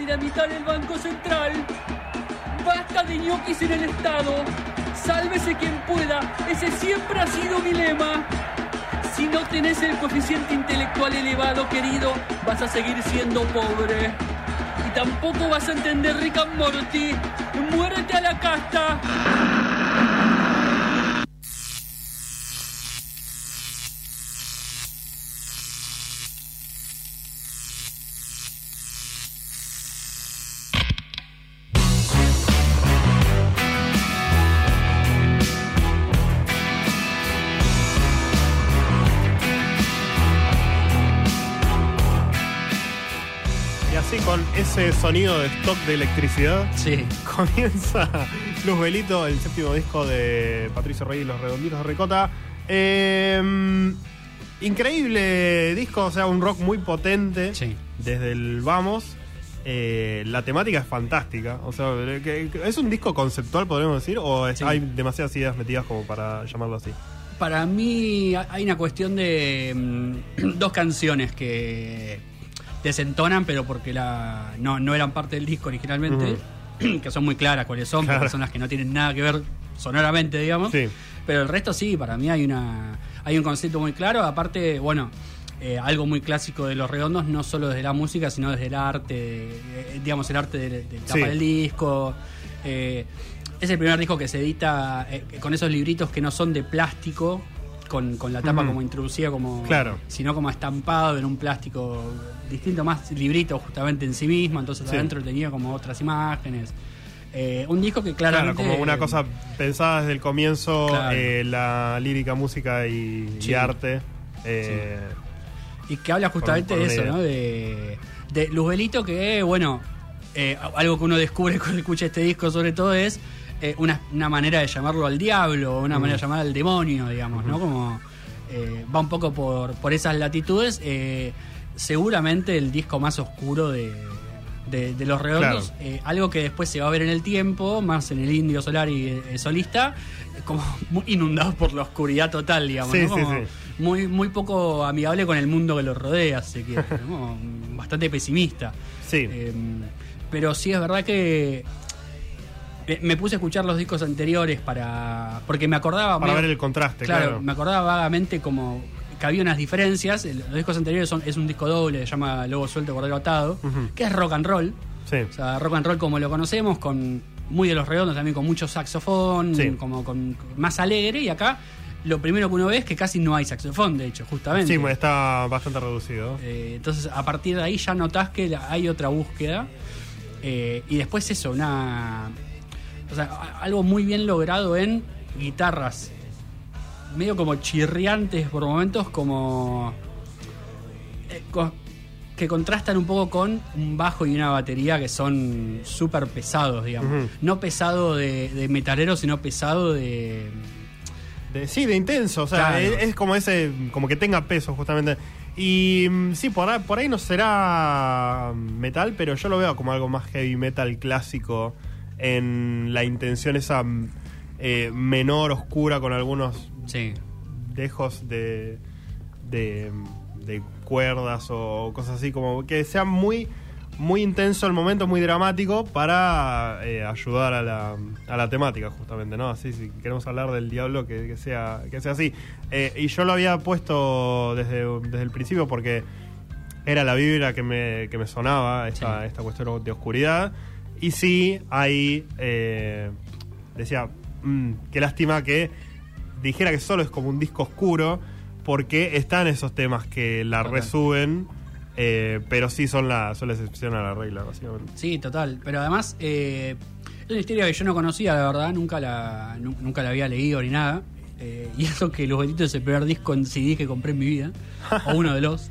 dinamitar el Banco Central. Basta de ñoquis en el Estado. Sálvese quien pueda. Ese siempre ha sido mi lema. Si no tenés el coeficiente intelectual elevado, querido, vas a seguir siendo pobre. Y tampoco vas a entender Rick and Morty. Muérete a la casta. Ese sonido de stock de electricidad Sí. comienza Luz Velito, el séptimo disco de Patricio Rey y los Redonditos de Ricota. Eh, increíble disco, o sea, un rock muy potente Sí. desde el vamos. Eh, la temática es fantástica, o sea, que- es un disco conceptual, podríamos decir, o es- Sí. hay demasiadas ideas metidas como para llamarlo así. Para mí hay una cuestión de mm, dos canciones que desentonan, pero porque la, no, no eran parte del disco originalmente, que son muy claras cuáles son, Claro. porque son las que no tienen nada que ver sonoramente, digamos. Sí. Pero el resto sí, para mí hay una hay un concepto muy claro. Aparte, bueno, eh, algo muy clásico de Los Redondos, no solo desde la música, sino desde el arte, eh, digamos, el arte del de tapa Sí. del disco. Eh, es el primer disco que se edita con esos libritos que no son de plástico, con, con la tapa como introducida, como, Claro. sino como estampado en un plástico distinto, más librito justamente en sí mismo. Entonces Sí. adentro tenía como otras imágenes. Eh, un disco que Claro, como una cosa pensada desde el comienzo, Claro. eh, la lírica, música y, arte. eh, Y que habla justamente Por- por de eso, ¿no? De, de Luzbelito, que, bueno, algo que uno descubre cuando escucha este disco, sobre todo, es eh, una, una manera de llamarlo al diablo, una manera de llamar al demonio, digamos, ¿no? Como eh, va un poco por, por esas latitudes. eh, seguramente el disco más oscuro de, de- de Los Redondos, Claro. algo que después se va a ver en el tiempo, más en el Indio Solar y Solista, como muy inundado por la oscuridad total, digamos, Sí, ¿no? sí, Como sí. Muy, muy poco amigable con el mundo que lo rodea, se ¿no? bastante pesimista. sí. Pero sí es verdad que me puse a escuchar los discos anteriores para porque me acordaba para medio- ver el contraste, claro, claro. me acordaba vagamente como que había unas diferencias. Los discos anteriores son es un disco doble, se llama Lobo suelto cordero atado, que es rock and roll. Sí. O sea, rock and roll como lo conocemos, con muy de los redondos también, con mucho saxofón, Sí. como con más alegre. Y acá lo primero que uno ve es que casi no hay saxofón, de hecho, justamente. Sí, pues, está bastante reducido. Eh, entonces, a partir de ahí ya notás que hay otra búsqueda. Eh, y después eso, una. O sea, algo muy bien logrado en guitarras. Medio como chirriantes por momentos, como. eh, que contrastan un poco con un bajo y una batería que son súper pesados, digamos. No pesado de, de metalero, sino pesado de. De- sí, de intenso, o sea, Claro. es, es como ese, como que tenga peso justamente. Y mm, sí, por ahí, por ahí no será metal, pero yo lo veo como algo más heavy metal clásico en la intención esa mm, eh, menor, oscura, con algunos Sí. dejos de, de, de cuerdas o cosas así, como que sea muy, muy intenso el momento, muy dramático para eh, ayudar a la, a la temática, justamente, ¿no? Así, si queremos hablar del diablo, que, que sea, que sea así. Eh, y yo lo había puesto desde, desde el principio porque era la vibra que me, que me sonaba, esta, Sí. esta cuestión de oscuridad. Y sí, ahí eh, decía, "Mm, qué lástima que dijera que solo es como un disco oscuro, porque están esos temas que la Total. resuben, eh, pero sí son la, son la excepción a la regla, básicamente. Sí, total. Pero además, eh, es una historia que yo no conocía, la verdad. Nunca la, nu- nunca la había leído ni nada. Eh, y eso que Los Betitos es el primer disco en CD que compré en mi vida. o uno de los.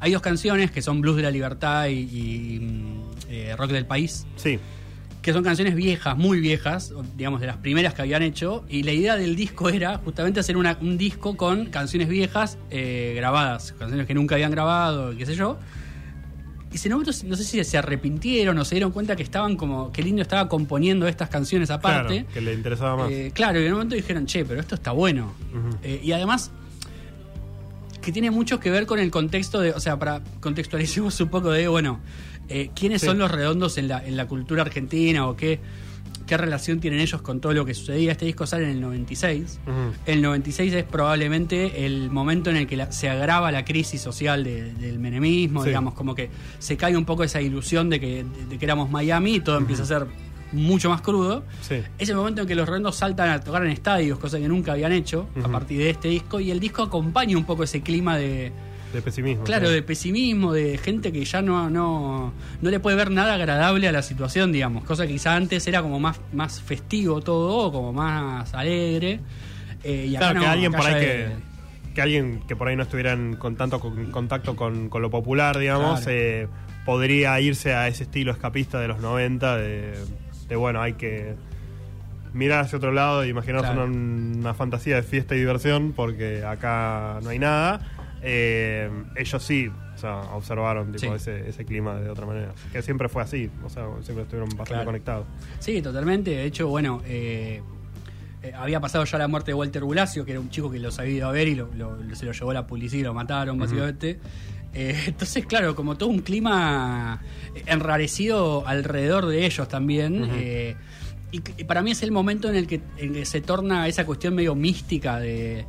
Hay dos canciones que son Blues de la Libertad y, y, mm, eh, Rock del País. Sí, Que son canciones viejas, muy viejas, digamos de las primeras que habían hecho. Y la idea del disco era justamente hacer una- un disco con canciones viejas eh, grabadas. Canciones que nunca habían grabado, qué sé yo. Y se notó, no sé si se arrepintieron o se dieron cuenta que estaban como que el indio estaba componiendo estas canciones aparte. claro, que le interesaba más. Eh, claro, y en un momento dijeron, che, pero esto está bueno. Eh, y además, que tiene mucho que ver con el contexto de, o sea, para contextualicemos un poco de, bueno, eh, quiénes Sí. son los redondos en la, en la cultura argentina o qué, qué relación tienen ellos con todo lo que sucedía. Este disco sale en el 96. Ujú. El 96 es probablemente el momento en el que la- se agrava la crisis social de- del menemismo, Sí. digamos, como que se cae un poco esa ilusión de que, de que éramos Miami y todo empieza a ser mucho más crudo. Sí. Es el momento en que los redondos saltan a tocar en estadios, cosa que nunca habían hecho a partir de este disco, y el disco acompaña un poco ese clima de, De pesimismo. claro, sí. de pesimismo, de gente que ya no, no, no le puede ver nada agradable a la situación, digamos, cosa que quizá antes era como más, más festivo todo, como más alegre. eh, y Claro, que alguien por ahí que, que alguien que por ahí no estuviera en con, contacto con, con lo popular, digamos, Claro. eh, podría irse a ese estilo escapista de los 90, de, de, bueno, hay que mirar hacia otro lado y imaginarse Claro. una, una fantasía de fiesta y diversión, porque acá no hay nada. Eh, ellos sí, o sea, observaron tipo, Sí. ese, ese clima de otra manera. Que siempre fue así, o sea, siempre estuvieron bastante Claro. conectados. Sí, totalmente. De hecho, bueno, eh, eh, había pasado ya la muerte de Walter Bulacio, que era un chico que los había ido a ver y lo- lo- se lo llevó la policía y lo mataron, básicamente. Eh, entonces, claro, como todo un clima enrarecido alrededor de ellos también. Eh, y, y para mí es el momento en el que, en que se torna esa cuestión medio mística de,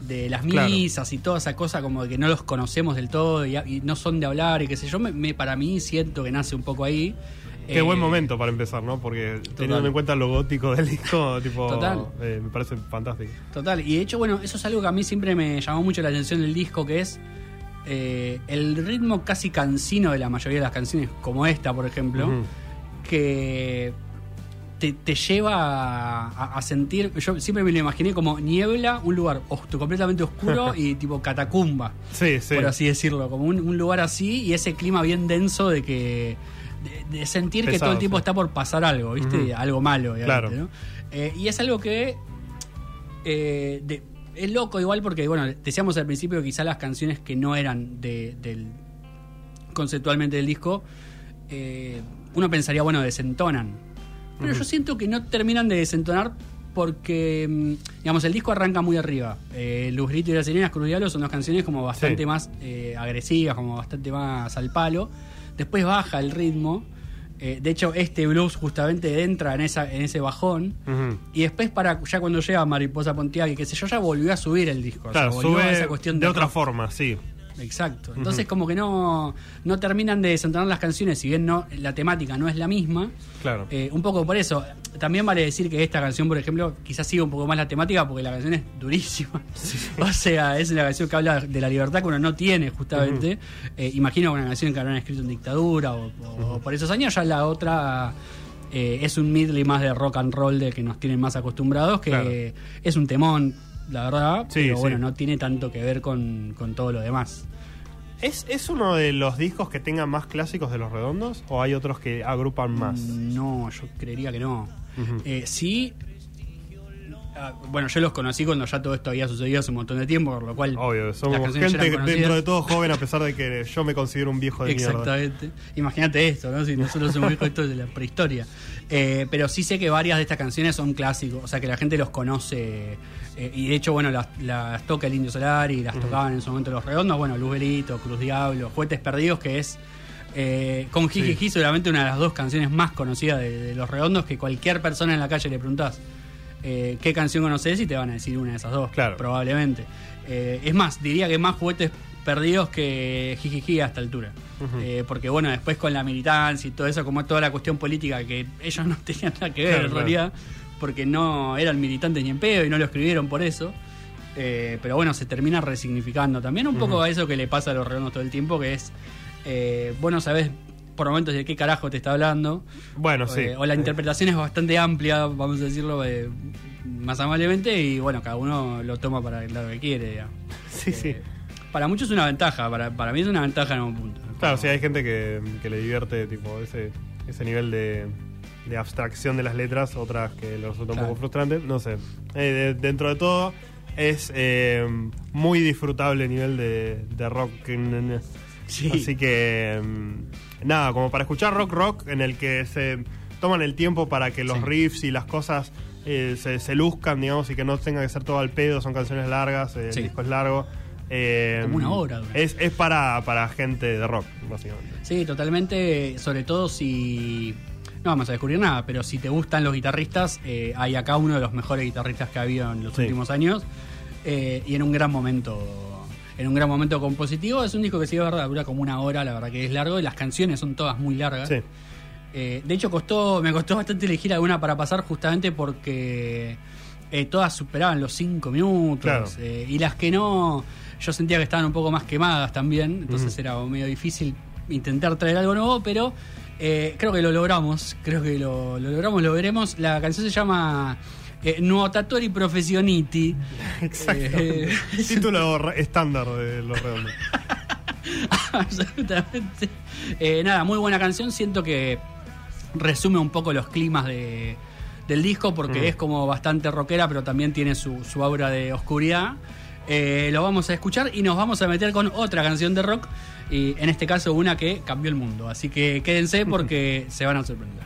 de las Claro. misas y toda esa cosa como de que no los conocemos del todo y, y no son de hablar y qué sé yo. Me, me- para mí siento que nace un poco ahí. Qué Eh, buen momento para empezar, ¿no? Porque teniendo en cuenta lo gótico del disco, tipo, Total. eh, me parece fantástico. Total, y de hecho, bueno, eso es algo que a mí siempre me llamó mucho la atención del disco, que es eh, el ritmo casi cansino de la mayoría de las canciones, como esta, por ejemplo, que te, te lleva a, a sentir, yo siempre me lo imaginé como niebla, un lugar os- completamente oscuro y tipo catacumba, Sí, sí. por así decirlo, como un, un lugar así y ese clima bien denso de que... De, de sentir que todo el tiempo sí. está por pasar algo, ¿viste? Algo malo, obviamente, Claro. ¿no? Eh, y es algo que eh, de- es loco igual porque, bueno, decíamos al principio que quizá las canciones que no eran de, del conceptualmente del disco, eh, uno pensaría, bueno, desentonan. Pero yo siento que no terminan de desentonar porque, mm, digamos, el disco arranca muy arriba. Eh, Luz Grito y las Sirenas Cruz Diablo son dos canciones como bastante Sí. más eh, agresivas, como bastante más al palo. Después baja el ritmo. Eh, de hecho, este blues justamente entra en, esa, en ese bajón. Y después, para ya cuando llega Mariposa Pontiac y qué sé yo, ya volvió a subir el disco. o sea, Claro, volvió a sube esa cuestión de otra rock. forma, sí. Exacto. Entonces, como que no, no terminan de desentonar las canciones, si bien no la temática no es la misma. Claro. Eh, un poco por eso. También vale decir que esta canción, por ejemplo, quizás siga un poco más la temática porque la canción es durísima. O sea, es una canción que habla de la libertad que uno no tiene, justamente. Eh, imagino una canción que habrán escrito en dictadura o, por esos años. Ya la otra eh, es un medley más de rock and roll de que nos tienen más acostumbrados, que Claro. es un temón, la verdad. Sí, pero sí. bueno, no tiene tanto que ver con, con todo lo demás. ¿Es, ¿Es uno de los discos que tengan más clásicos de los redondos? ¿O hay otros que agrupan más? No, yo creería que no. Eh, sí. Ah, Bueno, yo los conocí cuando ya todo esto había sucedido hace un montón de tiempo, por lo cual. Obvio, somos gente dentro de todo joven, a pesar de que yo me considero un viejo de mierda. Exactamente. Imagínate esto, ¿no? Si nosotros somos hijos esto de la prehistoria. Eh, pero sí sé que varias de estas canciones son clásicos, o sea que la gente los conoce. eh, y de hecho, bueno, las, las toca el Indio Solar y las tocaban en su momento los redondos. Bueno, Luz Belito, Cruz Diablo, Juguetes Perdidos, que es. eh, con Jijiji, seguramente una de las dos canciones más conocidas de, de Los Redondos que cualquier persona en la calle le preguntás eh, qué canción conoces y te van a decir una de esas dos, Claro. probablemente. Eh, es más, diría que más juguetes perdidos que Jijiji a esta altura. Eh, porque bueno, después con la militancia y todo eso, como toda la cuestión política que ellos no tenían nada que ver Claro, en claro. realidad, porque no eran militantes ni en pedo y no lo escribieron por eso. Eh, pero bueno, se termina resignificando. También un poco a eso que le pasa a los redondos todo el tiempo, que es, eh, bueno, sabes por momentos de qué carajo te está hablando. Bueno, sí. Eh, o la interpretación es bastante amplia, vamos a decirlo eh, más amablemente, y bueno, cada uno lo toma para el lado que quiere. digamos. Sí, sí. Eh, para muchos es una ventaja, para, para mí es una ventaja en un punto. Claro, sí, hay gente que, que le divierte tipo ese, ese nivel de, de abstracción de las letras, otras que le resulta un poco frustrante. No sé. Eh, de- dentro de todo, es eh, muy disfrutable el nivel de, de rock. Sí. Así que, mm, nada, como para escuchar rock rock en el que se toman el tiempo para que los Sí. riffs y las cosas eh, se, se luzcan, digamos, y que no tenga que ser todo al pedo, son canciones largas, eh, Sí. el disco es largo. Eh, Como una hora. Es, es para, para gente de rock, básicamente. Sí, totalmente, sobre todo si... No vamos a descubrir nada, pero si te gustan los guitarristas, eh, hay acá uno de los mejores guitarristas que ha habido en los Sí. últimos años eh, y en un gran momento en un gran momento compositivo. Es un disco que sí, es verdad, dura como una hora, la verdad que es largo y las canciones son todas muy largas. Sí. Eh, de hecho, costó, me costó bastante elegir alguna para pasar justamente porque eh, todas superaban los cinco minutos. Claro. eh, y las que no, yo sentía que estaban un poco más quemadas también. Entonces era medio difícil intentar traer algo nuevo, pero creo que lo logramos. Creo que lo, lo logramos, lo veremos. La canción se llama eh, Nuotatori Professioniti. Exactamente. Eh, Título estándar de los redondos. Absolutamente. Eh, nada, muy buena canción. Siento que resume un poco los climas de, del disco porque Mm. es como bastante rockera, pero también tiene su, su aura de oscuridad. Eh, lo vamos a escuchar y nos vamos a meter con otra canción de rock. Y en este caso, una que cambió el mundo. Así que quédense porque se van a sorprender.